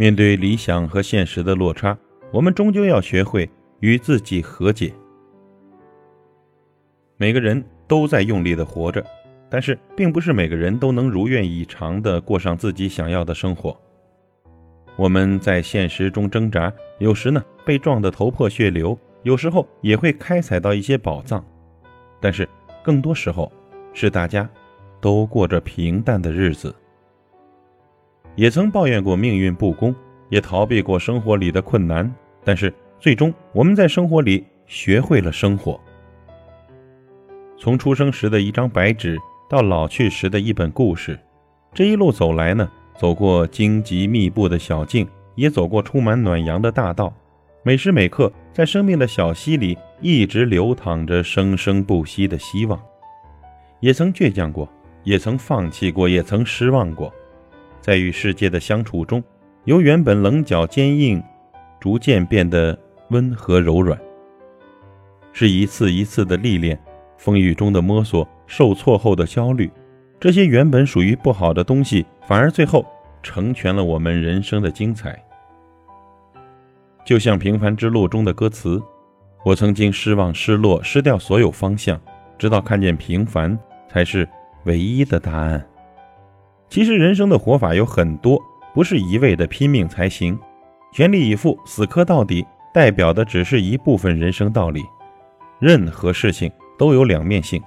面对理想和现实的落差，我们终究要学会与自己和解。每个人都在用力的活着，但是并不是每个人都能如愿以偿的过上自己想要的生活。我们在现实中挣扎，有时呢被撞得头破血流，有时候也会开采到一些宝藏，但是更多时候是大家都过着平淡的日子。也曾抱怨过命运不公，也逃避过生活里的困难，但是最终我们在生活里学会了生活。从出生时的一张白纸到老去时的一本故事，这一路走来呢，走过荆棘密布的小径，也走过充满暖阳的大道。每时每刻，在生命的小溪里，一直流淌着生生不息的希望。也曾倔强过，也曾放弃过，也曾失望过。在与世界的相处中，由原本棱角坚硬，逐渐变得温和柔软。是一次一次的历练，风雨中的摸索，受挫后的焦虑，这些原本属于不好的东西，反而最后成全了我们人生的精彩。就像《平凡之路》中的歌词：“我曾经失望、失落、失掉所有方向，直到看见平凡才是唯一的答案。”其实人生的活法有很多，不是一味的拼命才行，全力以赴、死磕到底，代表的只是一部分人生道理。任何事情都有两面性，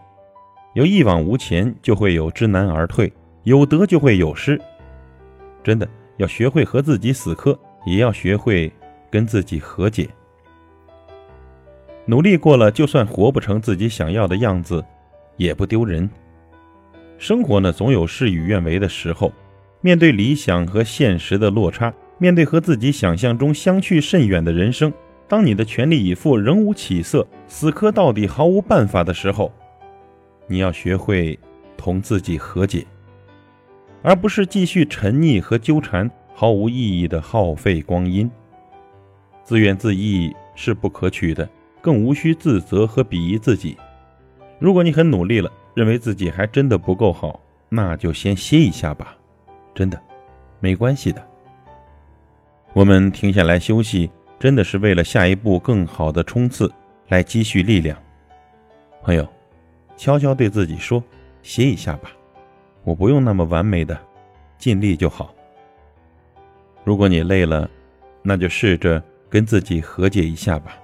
有一往无前，就会有知难而退；有得就会有失。真的要学会和自己死磕，也要学会跟自己和解。努力过了，就算活不成自己想要的样子，也不丢人。生活呢，总有事与愿违的时候。面对理想和现实的落差，面对和自己想象中相去甚远的人生，当你的全力以赴仍无起色，死磕到底毫无办法的时候，你要学会同自己和解，而不是继续沉溺和纠缠毫无意义的耗费光阴。自怨自艾是不可取的，更无需自责和鄙夷自己。如果你很努力了。认为自己还真的不够好，那就先歇一下吧，真的，没关系的。我们停下来休息，真的是为了下一步更好的冲刺，来积蓄力量。朋友，悄悄对自己说：歇一下吧，我不用那么完美的，尽力就好。如果你累了，那就试着跟自己和解一下吧。